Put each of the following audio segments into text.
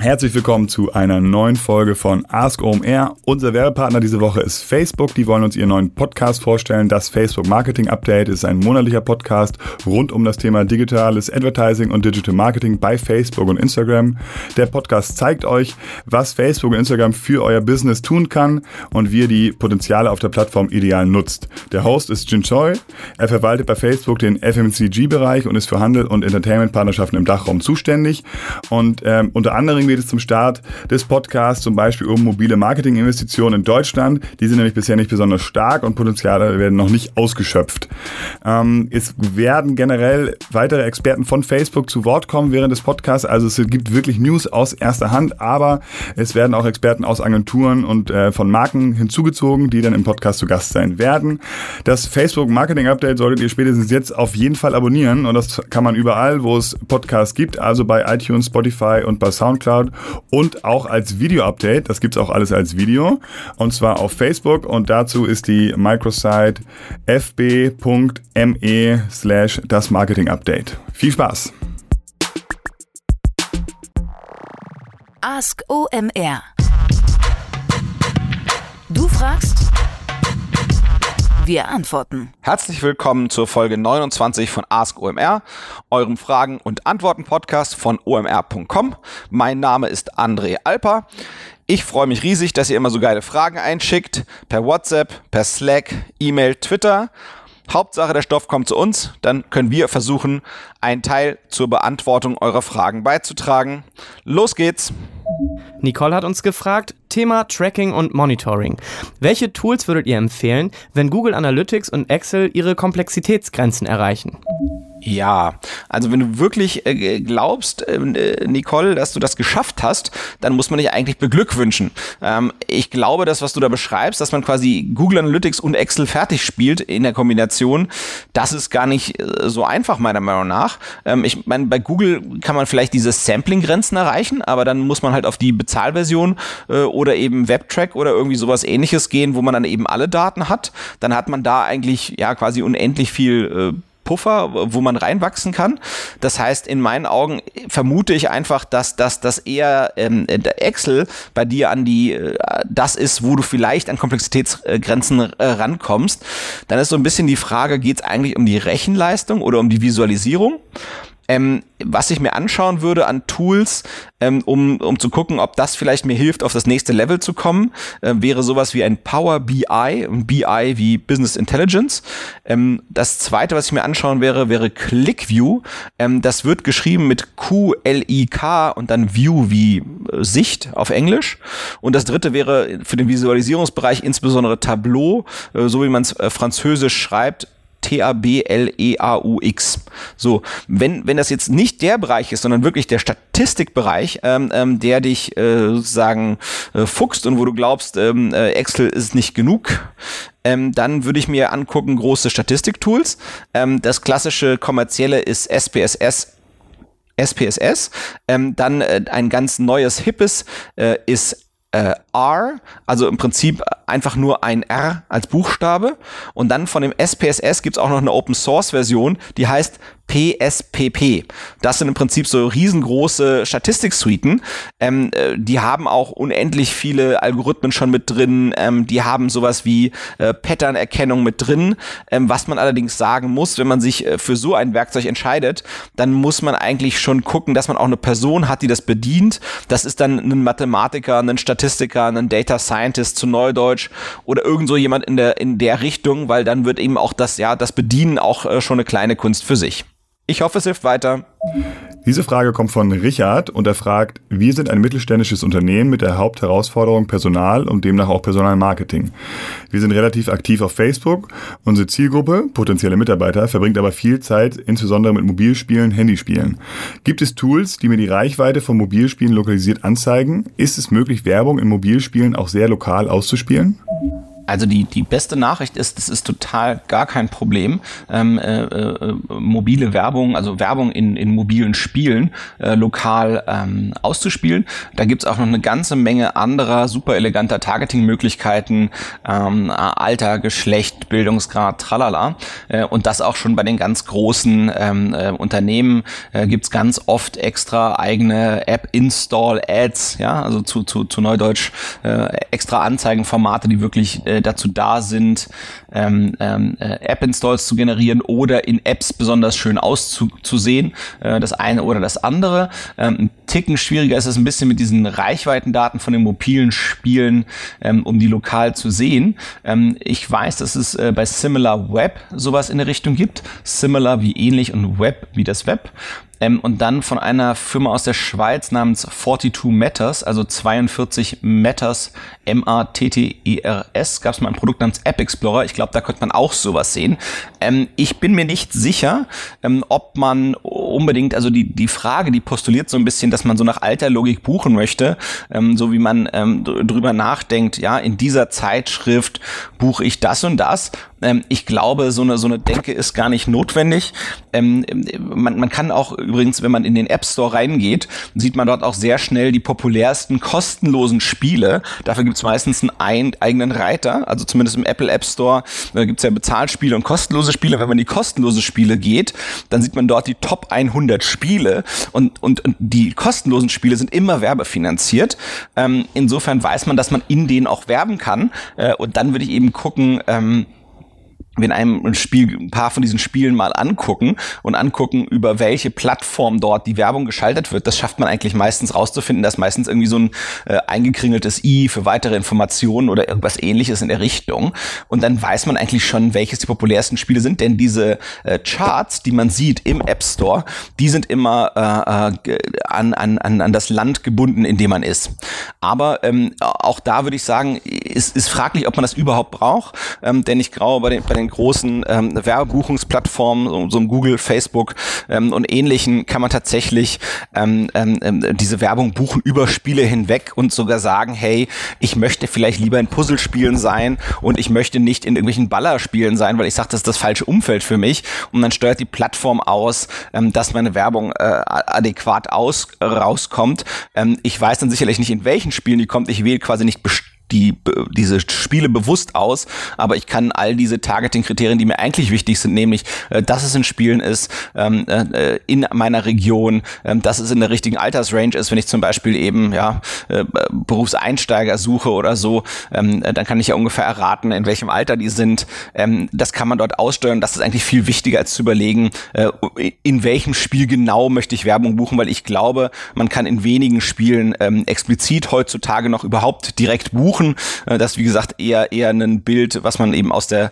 Herzlich willkommen zu einer neuen Folge von Ask OMR. Unser Werbepartner diese Woche ist Facebook. Die wollen uns ihren neuen Podcast vorstellen. Das Facebook Marketing Update ist ein monatlicher Podcast rund um das Thema digitales Advertising und Digital Marketing bei Facebook und Instagram. Der Podcast zeigt euch, was Facebook und Instagram für euer Business tun kann und wie ihr die Potenziale auf der Plattform ideal nutzt. Der Host ist Jin Choi. Er verwaltet bei Facebook den FMCG-Bereich und ist für Handel und Entertainment-Partnerschaften im Dachraum zuständig. Und ähm, unter anderem geht es zum Start des Podcasts zum Beispiel um mobile Marketinginvestitionen in Deutschland. Die sind nämlich bisher nicht besonders stark und Potenziale werden noch nicht ausgeschöpft. Ähm, es werden generell weitere Experten von Facebook zu Wort kommen während des Podcasts. Also es gibt wirklich News aus erster Hand, aber es werden auch Experten aus Agenturen und äh, von Marken hinzugezogen, die dann im Podcast zu Gast sein werden. Das Facebook Marketing Update solltet ihr spätestens jetzt auf jeden Fall abonnieren und das kann man überall, wo es Podcasts gibt, also bei iTunes, Spotify und bei SoundCloud Soundcloud und auch als Video-Update. Das gibt's auch alles als Video und zwar auf Facebook und dazu ist die Microsite fb.me slash das Marketing Update. Viel Spaß! Ask OMR. Du fragst, wir antworten. Herzlich willkommen zur Folge 29 von Ask OMR, eurem Fragen- und Antworten-Podcast von omr.com. Mein Name ist André Alper. Ich freue mich riesig, dass ihr immer so geile Fragen einschickt. Per WhatsApp, per Slack, E-Mail, Twitter. Hauptsache, der Stoff kommt zu uns, dann können wir versuchen, einen Teil zur Beantwortung eurer Fragen beizutragen. Los geht's! Nicole hat uns gefragt, Thema Tracking und Monitoring. Welche Tools würdet ihr empfehlen, wenn Google Analytics und Excel ihre Komplexitätsgrenzen erreichen? Ja, also wenn du wirklich äh, glaubst, ähm, äh, Nicole, dass du das geschafft hast, dann muss man dich eigentlich beglückwünschen. Ähm, ich glaube, das, was du da beschreibst, dass man quasi Google Analytics und Excel fertig spielt in der Kombination, das ist gar nicht äh, so einfach meiner Meinung nach. Ähm, ich meine, bei Google kann man vielleicht diese Sampling-Grenzen erreichen, aber dann muss man halt auf die Bezahlversion äh, oder eben WebTrack oder irgendwie sowas ähnliches gehen, wo man dann eben alle Daten hat. Dann hat man da eigentlich ja quasi unendlich viel äh, Puffer, wo man reinwachsen kann. Das heißt, in meinen Augen vermute ich einfach, dass, dass, dass eher ähm, Excel bei dir an die äh, das ist, wo du vielleicht an Komplexitätsgrenzen äh, rankommst. Dann ist so ein bisschen die Frage, geht es eigentlich um die Rechenleistung oder um die Visualisierung? Ähm, was ich mir anschauen würde an Tools, ähm, um, um zu gucken, ob das vielleicht mir hilft, auf das nächste Level zu kommen, äh, wäre sowas wie ein Power BI, ein BI wie Business Intelligence. Ähm, das zweite, was ich mir anschauen wäre, wäre ClickView. Ähm, das wird geschrieben mit Q-L-I-K und dann View wie äh, Sicht auf Englisch. Und das dritte wäre für den Visualisierungsbereich insbesondere Tableau, äh, so wie man es äh, französisch schreibt, T-A-B-L-E-A-U-X. So, wenn, wenn das jetzt nicht der Bereich ist, sondern wirklich der Statistikbereich, ähm, ähm, der dich äh, sozusagen äh, fuchst und wo du glaubst, ähm, äh, Excel ist nicht genug, ähm, dann würde ich mir angucken große Statistiktools. Ähm, das klassische kommerzielle ist SPSS SPSS. Ähm, dann äh, ein ganz neues, hippes äh, ist äh, R, also im Prinzip einfach nur ein R als Buchstabe. Und dann von dem SPSS gibt es auch noch eine Open Source Version, die heißt PSPP. Das sind im Prinzip so riesengroße Statistiksuiten. Ähm, äh, die haben auch unendlich viele Algorithmen schon mit drin. Ähm, die haben sowas wie äh, Pattern-Erkennung mit drin. Ähm, was man allerdings sagen muss, wenn man sich äh, für so ein Werkzeug entscheidet, dann muss man eigentlich schon gucken, dass man auch eine Person hat, die das bedient. Das ist dann ein Mathematiker, ein Statistiker, ein Data Scientist zu Neudeutsch oder irgend so jemand in der, in der Richtung, weil dann wird eben auch das, ja, das Bedienen auch äh, schon eine kleine Kunst für sich. Ich hoffe, es hilft weiter. Diese Frage kommt von Richard und er fragt, wir sind ein mittelständisches Unternehmen mit der Hauptherausforderung Personal und demnach auch Personalmarketing. Wir sind relativ aktiv auf Facebook. Unsere Zielgruppe, potenzielle Mitarbeiter, verbringt aber viel Zeit insbesondere mit Mobilspielen, Handyspielen. Gibt es Tools, die mir die Reichweite von Mobilspielen lokalisiert anzeigen? Ist es möglich, Werbung in Mobilspielen auch sehr lokal auszuspielen? Also die, die beste Nachricht ist, es ist total gar kein Problem, ähm, äh, äh, mobile Werbung, also Werbung in, in mobilen Spielen äh, lokal ähm, auszuspielen. Da gibt's auch noch eine ganze Menge anderer super eleganter Targeting-Möglichkeiten, ähm, Alter, Geschlecht, Bildungsgrad, tralala. Äh, und das auch schon bei den ganz großen ähm, äh, Unternehmen äh, gibt's ganz oft extra eigene App-Install-Ads, ja, also zu, zu, zu Neudeutsch äh, extra Anzeigenformate, die wirklich äh, dazu da sind, ähm, ähm, äh, App-Installs zu generieren oder in Apps besonders schön auszusehen, äh, das eine oder das andere. Ähm, ein Ticken schwieriger ist es ein bisschen mit diesen Reichweitendaten von den mobilen Spielen, ähm, um die lokal zu sehen. Ähm, ich weiß, dass es äh, bei Similar Web sowas in der Richtung gibt. Similar wie ähnlich und Web wie das Web. Ähm, und dann von einer Firma aus der Schweiz namens 42 Matters, also 42 Matters, M-A-T-T-E-R-S, gab es mal ein Produkt namens App Explorer. Ich glaube, da könnte man auch sowas sehen. Ähm, ich bin mir nicht sicher, ähm, ob man unbedingt, also die, die Frage, die postuliert so ein bisschen, dass man so nach alter Logik buchen möchte, ähm, so wie man ähm, drüber nachdenkt, ja, in dieser Zeitschrift buche ich das und das ähm, ich glaube, so eine, so eine Denke ist gar nicht notwendig. Man, man kann auch übrigens, wenn man in den App Store reingeht, sieht man dort auch sehr schnell die populärsten kostenlosen Spiele. Dafür gibt es meistens einen eigenen Reiter. Also zumindest im Apple App Store äh, gibt es ja Bezahlspiele und kostenlose Spiele. Wenn man in die kostenlose Spiele geht, dann sieht man dort die Top 100 Spiele und, und, und die kostenlosen Spiele sind immer werbefinanziert. Ähm, insofern weiß man, dass man in denen auch werben kann. Äh, und dann würde ich eben gucken, ähm, wenn einem ein Spiel, ein paar von diesen Spielen mal angucken und angucken, über welche Plattform dort die Werbung geschaltet wird, das schafft man eigentlich meistens rauszufinden, dass meistens irgendwie so ein äh, eingekringeltes i für weitere Informationen oder irgendwas ähnliches in der Richtung. Und dann weiß man eigentlich schon, welches die populärsten Spiele sind, denn diese äh, Charts, die man sieht im App Store, die sind immer äh, äh an, an, an das Land gebunden, in dem man ist. Aber ähm, auch da würde ich sagen, ist, ist fraglich, ob man das überhaupt braucht, ähm, denn ich glaube, bei den, bei den den großen ähm, Werbebuchungsplattformen, so, so Google, Facebook ähm, und ähnlichen, kann man tatsächlich ähm, ähm, ähm, diese Werbung buchen über Spiele hinweg und sogar sagen, hey, ich möchte vielleicht lieber in Puzzlespielen sein und ich möchte nicht in irgendwelchen Ballerspielen sein, weil ich sage, das ist das falsche Umfeld für mich. Und dann steuert die Plattform aus, ähm, dass meine Werbung äh, adäquat aus rauskommt. Ähm, ich weiß dann sicherlich nicht, in welchen Spielen die kommt. Ich wähle quasi nicht bestimmt die, diese Spiele bewusst aus, aber ich kann all diese Targeting-Kriterien, die mir eigentlich wichtig sind, nämlich, äh, dass es in Spielen ist, ähm, äh, in meiner Region, äh, dass es in der richtigen Altersrange ist, wenn ich zum Beispiel eben ja äh, Berufseinsteiger suche oder so, ähm, dann kann ich ja ungefähr erraten, in welchem Alter die sind. Ähm, das kann man dort aussteuern. Das ist eigentlich viel wichtiger, als zu überlegen, äh, in welchem Spiel genau möchte ich Werbung buchen, weil ich glaube, man kann in wenigen Spielen ähm, explizit heutzutage noch überhaupt direkt buchen buchen. Äh, das ist, wie gesagt, eher, eher ein Bild, was man eben aus der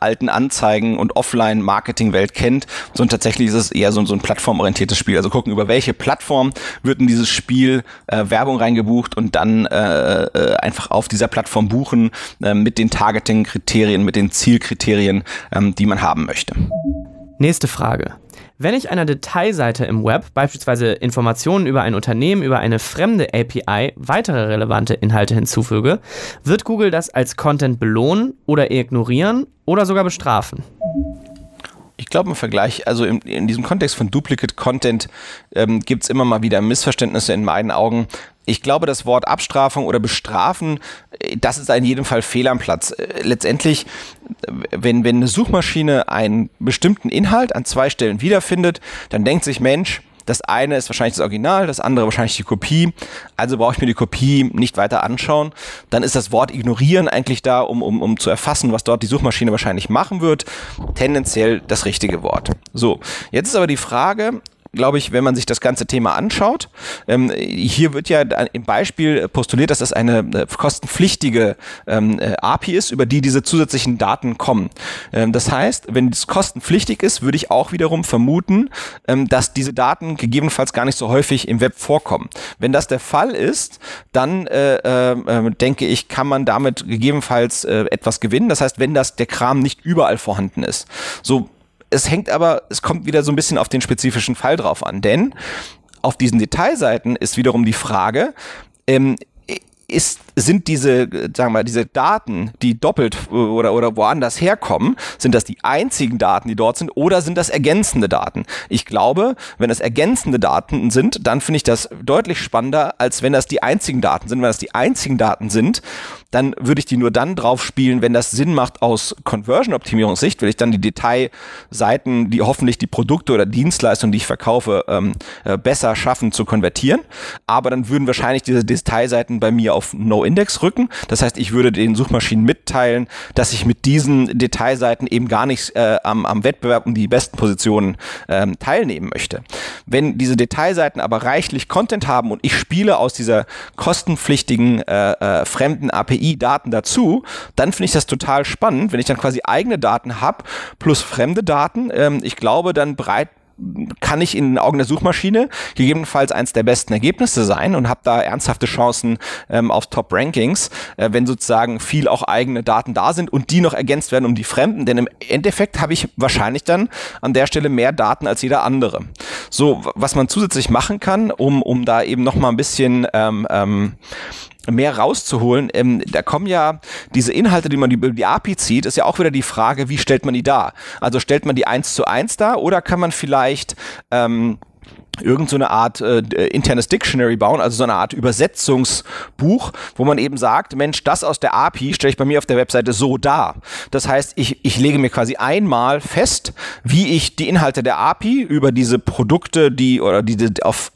alten Anzeigen- und Offline-Marketing-Welt kennt. So, und tatsächlich ist es eher so, so ein plattformorientiertes Spiel. Also gucken, über welche Plattform wird in dieses Spiel äh, Werbung reingebucht und dann äh, äh, einfach auf dieser Plattform buchen äh, mit den Targeting-Kriterien, mit den Zielkriterien, ähm, die man haben möchte. Nächste Frage. Wenn ich einer Detailseite im Web, beispielsweise Informationen über ein Unternehmen, über eine fremde API, weitere relevante Inhalte hinzufüge, wird Google das als Content belohnen oder ignorieren oder sogar bestrafen? Ich glaube im Vergleich, also in, in, diesem Kontext von Duplicate Content ähm, gibt es immer mal wieder Missverständnisse in meinen Augen. Ich glaube, das Wort Abstrafung oder Bestrafen, äh, das ist in jedem Fall fehl am Platz. Äh, letztendlich, wenn, wenn eine Suchmaschine einen bestimmten Inhalt an zwei Stellen wiederfindet, dann denkt sich Mensch, das eine ist wahrscheinlich das Original, das andere wahrscheinlich die Kopie. Also brauche ich mir die Kopie nicht weiter anschauen. Dann ist das Wort ignorieren eigentlich da, um, um, um zu erfassen, was dort die Suchmaschine wahrscheinlich machen wird. Tendenziell das richtige Wort. So, jetzt ist aber die Frage, glaube ich, wenn man sich das ganze Thema anschaut. Ähm, hier wird ja im Beispiel postuliert, dass das eine äh, kostenpflichtige ähm, äh, API ist, über die diese zusätzlichen Daten kommen. Ähm, das heißt, wenn es kostenpflichtig ist, würde ich auch wiederum vermuten, ähm, dass diese Daten gegebenenfalls gar nicht so häufig im Web vorkommen. Wenn das der Fall ist, dann äh, äh, denke ich, kann man damit gegebenenfalls äh, etwas gewinnen. Das heißt, wenn das der Kram nicht überall vorhanden ist. So es hängt aber, es kommt wieder so ein bisschen auf den spezifischen Fall drauf an, denn auf diesen Detailseiten ist wiederum die Frage, ähm, ist, sind diese, sagen wir diese Daten, die doppelt oder, oder woanders herkommen, sind das die einzigen Daten, die dort sind, oder sind das ergänzende Daten? Ich glaube, wenn es ergänzende Daten sind, dann finde ich das deutlich spannender, als wenn das die einzigen Daten sind. Wenn das die einzigen Daten sind, dann würde ich die nur dann drauf spielen, wenn das Sinn macht aus Conversion-Optimierungssicht, will ich dann die Detailseiten, die hoffentlich die Produkte oder Dienstleistungen, die ich verkaufe, ähm, äh, besser schaffen zu konvertieren. Aber dann würden wahrscheinlich diese Detailseiten bei mir auf No-Index rücken. Das heißt, ich würde den Suchmaschinen mitteilen, dass ich mit diesen Detailseiten eben gar nicht äh, am, am Wettbewerb um die besten Positionen ähm, teilnehmen möchte. Wenn diese Detailseiten aber reichlich Content haben und ich spiele aus dieser kostenpflichtigen äh, äh, fremden API Daten dazu, dann finde ich das total spannend, wenn ich dann quasi eigene Daten habe plus fremde Daten. Ähm, ich glaube, dann breit kann ich in den Augen der Suchmaschine gegebenenfalls eins der besten Ergebnisse sein und habe da ernsthafte Chancen ähm, auf Top-Rankings, äh, wenn sozusagen viel auch eigene Daten da sind und die noch ergänzt werden um die Fremden. Denn im Endeffekt habe ich wahrscheinlich dann an der Stelle mehr Daten als jeder andere. So, was man zusätzlich machen kann, um, um da eben noch mal ein bisschen ähm, ähm, mehr rauszuholen. Ähm, da kommen ja diese Inhalte, die man über die API zieht, ist ja auch wieder die Frage, wie stellt man die dar? Also stellt man die eins zu eins dar oder kann man vielleicht ähm, irgend so eine Art äh, internes Dictionary bauen, also so eine Art Übersetzungsbuch, wo man eben sagt, Mensch, das aus der API stelle ich bei mir auf der Webseite so dar. Das heißt, ich, ich lege mir quasi einmal fest, wie ich die Inhalte der API über diese Produkte, die oder diese auf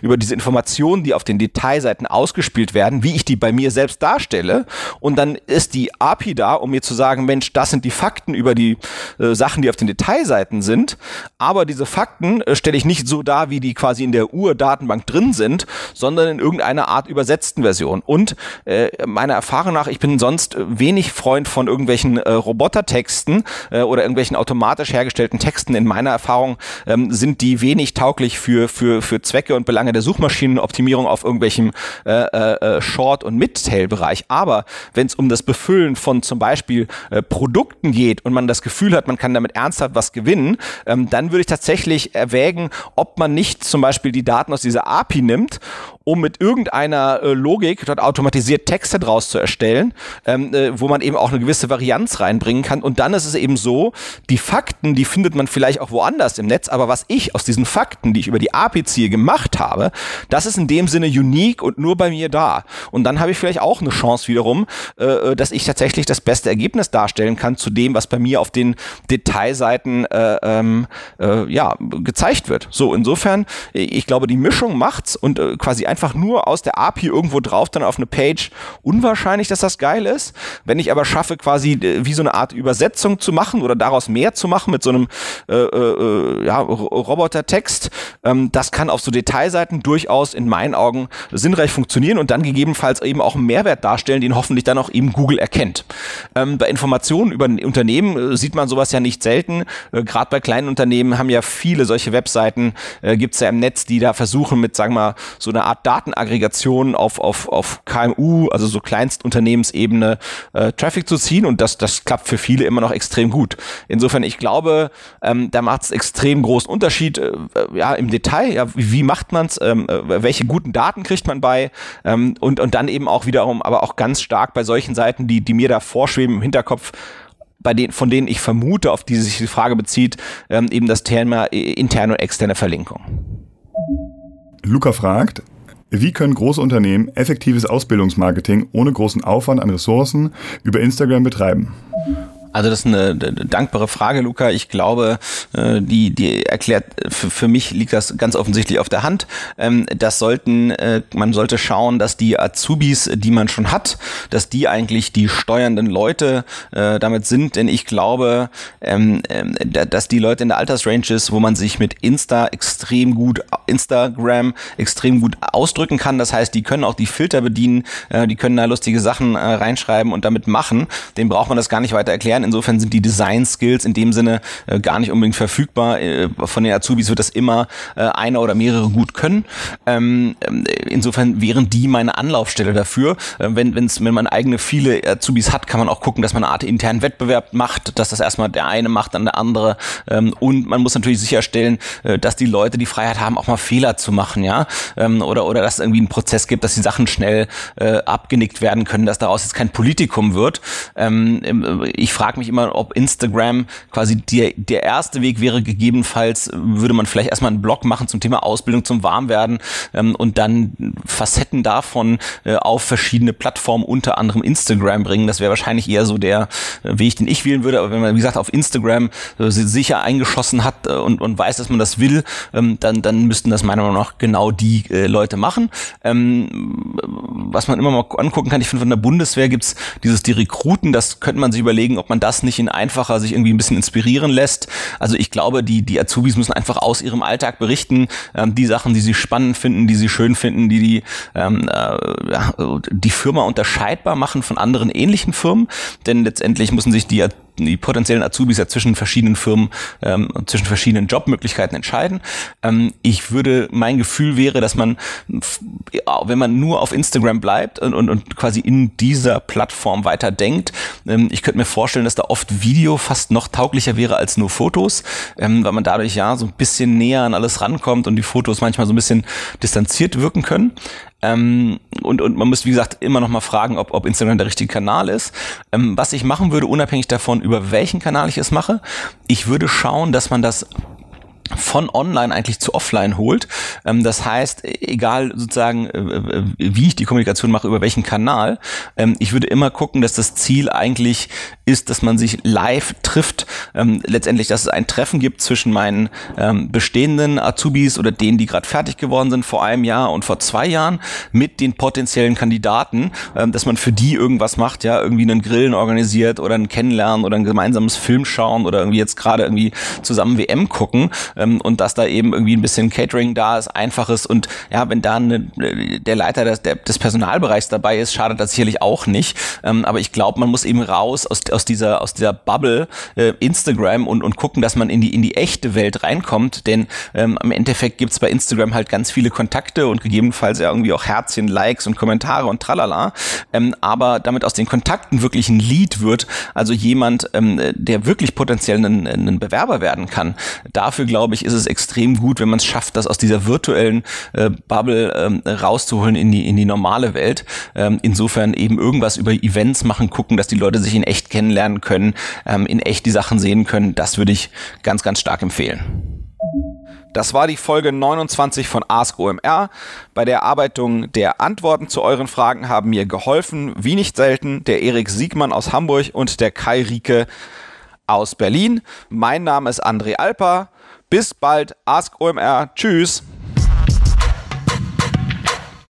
über diese Informationen, die auf den Detailseiten ausgespielt werden, wie ich die bei mir selbst darstelle und dann ist die API da, um mir zu sagen, Mensch, das sind die Fakten über die äh, Sachen, die auf den Detailseiten sind, aber diese Fakten äh, stelle ich nicht so dar, wie wie die quasi in der Urdatenbank drin sind, sondern in irgendeiner Art übersetzten Version. Und äh, meiner Erfahrung nach, ich bin sonst wenig Freund von irgendwelchen äh, Robotertexten äh, oder irgendwelchen automatisch hergestellten Texten. In meiner Erfahrung ähm, sind die wenig tauglich für, für, für Zwecke und Belange der Suchmaschinenoptimierung auf irgendwelchem äh, äh, Short- und Mid-Tail-Bereich. Aber wenn es um das Befüllen von zum Beispiel äh, Produkten geht und man das Gefühl hat, man kann damit ernsthaft was gewinnen, ähm, dann würde ich tatsächlich erwägen, ob man nicht nicht zum Beispiel die Daten aus dieser API nimmt, um mit irgendeiner äh, Logik dort automatisiert Texte draus zu erstellen, ähm, äh, wo man eben auch eine gewisse Varianz reinbringen kann. Und dann ist es eben so, die Fakten, die findet man vielleicht auch woanders im Netz, aber was ich aus diesen Fakten, die ich über die API ziehe, gemacht habe, das ist in dem Sinne unique und nur bei mir da. Und dann habe ich vielleicht auch eine Chance wiederum, äh, äh dass ich tatsächlich das beste Ergebnis darstellen kann zu dem, was bei mir auf den Detailseiten äh, ähm, äh, ja, gezeigt wird. So, insofern ich glaube, die Mischung macht's und äh, quasi einfach nur aus der API irgendwo drauf dann auf eine Page unwahrscheinlich, dass das geil ist. Wenn ich aber schaffe, quasi äh, wie so eine Art Übersetzung zu machen oder daraus mehr zu machen mit so einem äh, äh, ja, Roboter-Text, ähm, das kann auf so Detailseiten durchaus in meinen Augen sinnreich funktionieren und dann gegebenenfalls eben auch einen Mehrwert darstellen, den hoffentlich dann auch eben Google erkennt. Ähm, bei Informationen über Unternehmen äh, sieht man sowas ja nicht selten. Äh, Gerade bei kleinen Unternehmen haben ja viele solche Webseiten äh, gibt es ja im Netz, die da versuchen mit, sagen wir mal, so einer Art Datenaggregation auf, auf, auf KMU, also so Kleinstunternehmensebene, äh, Traffic zu ziehen und das, das klappt für viele immer noch extrem gut. Insofern, ich glaube, ähm, da macht es extrem großen Unterschied, äh, ja, im Detail, ja, wie, wie macht man es, ähm, äh, welche guten Daten kriegt man bei ähm, und, und dann eben auch wiederum, aber auch ganz stark bei solchen Seiten, die, die mir da vorschweben im Hinterkopf, bei denen, von denen ich vermute, auf die sich die Frage bezieht, ähm, eben das Thema interne und externe Verlinkung. Luca fragt, wie können große Unternehmen effektives Ausbildungsmarketing ohne großen Aufwand an Ressourcen über Instagram betreiben? Also das ist eine, dankbare Frage, Luca. Ich glaube, äh, die, die erklärt, für, für mich liegt das ganz offensichtlich auf der Hand. Ähm, das sollten, äh, man sollte schauen, dass die Azubis, die man schon hat, dass die eigentlich die steuernden Leute äh, damit sind. Denn ich glaube, ähm, ähm, dass die Leute in der Altersrange ist, wo man sich mit Insta extrem gut, Instagram extrem gut ausdrücken kann. Das heißt, die können auch die Filter bedienen, die können da lustige Sachen reinschreiben und damit machen. Dem braucht man das gar nicht weiter erklären Insofern sind die Design-Skills in dem Sinne äh, gar nicht unbedingt verfügbar. Äh, von den Azubis wird das immer äh, einer oder mehrere gut können. Ähm, äh, insofern wären die meine Anlaufstelle dafür. Äh, wenn, wenn's, wenn man eigene viele Azubis hat, kann man auch gucken, dass man eine Art internen Wettbewerb macht, dass das erstmal der eine macht, dann der andere. Ähm, und man muss natürlich sicherstellen, äh, dass die Leute die Freiheit haben, auch mal Fehler zu machen, ja. Ähm, oder, oder dass es irgendwie einen Prozess gibt, dass die Sachen schnell abgenickt werden können, dass daraus jetzt kein Politikum wird. Ähm, ich frage mich immer, ob Instagram quasi der, der erste Weg wäre, gegebenenfalls würde man vielleicht erstmal einen Blog machen zum Thema Ausbildung, zum Warmwerden ähm, und dann Facetten davon äh, auf verschiedene Plattformen, unter anderem Instagram bringen. Das wäre wahrscheinlich eher so der äh, Weg, den ich wählen würde. Aber wenn man, wie gesagt, auf Instagram äh, sicher eingeschossen hat äh, und, und weiß, dass man das will, ähm, dann, dann müssten das meiner Meinung nach genau die äh, Leute machen. Ähm, was man immer mal angucken kann, ich finde, von der Bundeswehr gibt's dieses die Rekruten, das könnte man sich überlegen, ob man das nicht in einfacher sich irgendwie ein bisschen inspirieren lässt. Also ich glaube, die, die Azubis müssen einfach aus ihrem Alltag berichten, ähm, die Sachen, die sie spannend finden, die sie schön finden, die die, ähm, äh, ja, die Firma unterscheidbar machen von anderen ähnlichen Firmen. Denn letztendlich müssen sich die die potenziellen Azubis ja zwischen verschiedenen Firmen, ähm, zwischen verschiedenen Jobmöglichkeiten entscheiden. Ähm, ich würde, mein Gefühl wäre, dass man, wenn man nur auf Instagram bleibt und, und, und quasi in dieser Plattform weiter denkt, ähm, ich könnte mir vorstellen, dass da oft Video fast noch tauglicher wäre als nur Fotos, ähm, weil man dadurch ja so ein bisschen näher an alles rankommt und die Fotos manchmal so ein bisschen distanziert wirken können. Ähm, und, und man muss, wie gesagt, immer noch mal fragen, ob, ob Instagram der richtige Kanal ist. Ähm, was ich machen würde, unabhängig davon, über welchen Kanal ich es mache, ich würde schauen, dass man das von online eigentlich zu offline holt. Ähm, das heißt, egal sozusagen, äh, äh, wie ich die Kommunikation mache, über welchen Kanal, ähm, ich würde immer gucken, dass das Ziel eigentlich ist, dass man sich live trifft. Ähm, letztendlich, dass es ein Treffen gibt zwischen meinen bestehenden Azubis oder denen, die gerade fertig geworden sind vor einem Jahr und vor zwei Jahren mit den potenziellen Kandidaten, dass man für die irgendwas macht, ja, irgendwie einen Grillen organisiert oder ein Kennenlernen oder ein gemeinsames Film schauen oder irgendwie jetzt gerade irgendwie zusammen WM gucken ähm, und dass da eben irgendwie ein bisschen Catering da ist, einfaches und ja, wenn da eine, der Leiter des, der, des Personalbereichs dabei ist, schadet das sicherlich auch nicht. Ähm, aber ich glaube, man muss eben raus aus, aus dieser aus dieser Bubble äh, Instagram und, und gucken, dass man in die in die echte Welt reinkommt, denn ähm, im Endeffekt gibt's bei Instagram halt ganz viele Kontakte und gegebenenfalls ja irgendwie auch Herzchen, Likes und Kommentare und tralala. Ähm, aber damit aus den Kontakten wirklich ein Lead wird, also jemand, ähm, der wirklich potenziell ein, ein Bewerber werden kann, dafür glaube glaube ich, ist es extrem gut, wenn man es schafft, das aus dieser virtuellen äh, Bubble ähm, rauszuholen in die, in die normale Welt. Ähm, insofern eben irgendwas über Events machen, gucken, dass die Leute sich in echt kennenlernen können, ähm, in echt die Sachen sehen können. Das würde ich ganz, ganz stark empfehlen. Das war die Folge 29 von Ask OMR. Bei der Erarbeitung der Antworten zu euren Fragen haben mir geholfen, wie nicht selten, der Erik Siegmann aus Hamburg und der Kai Rieke aus Berlin. Mein Name ist André Alper. Bis bald, Ask OMR. Tschüss.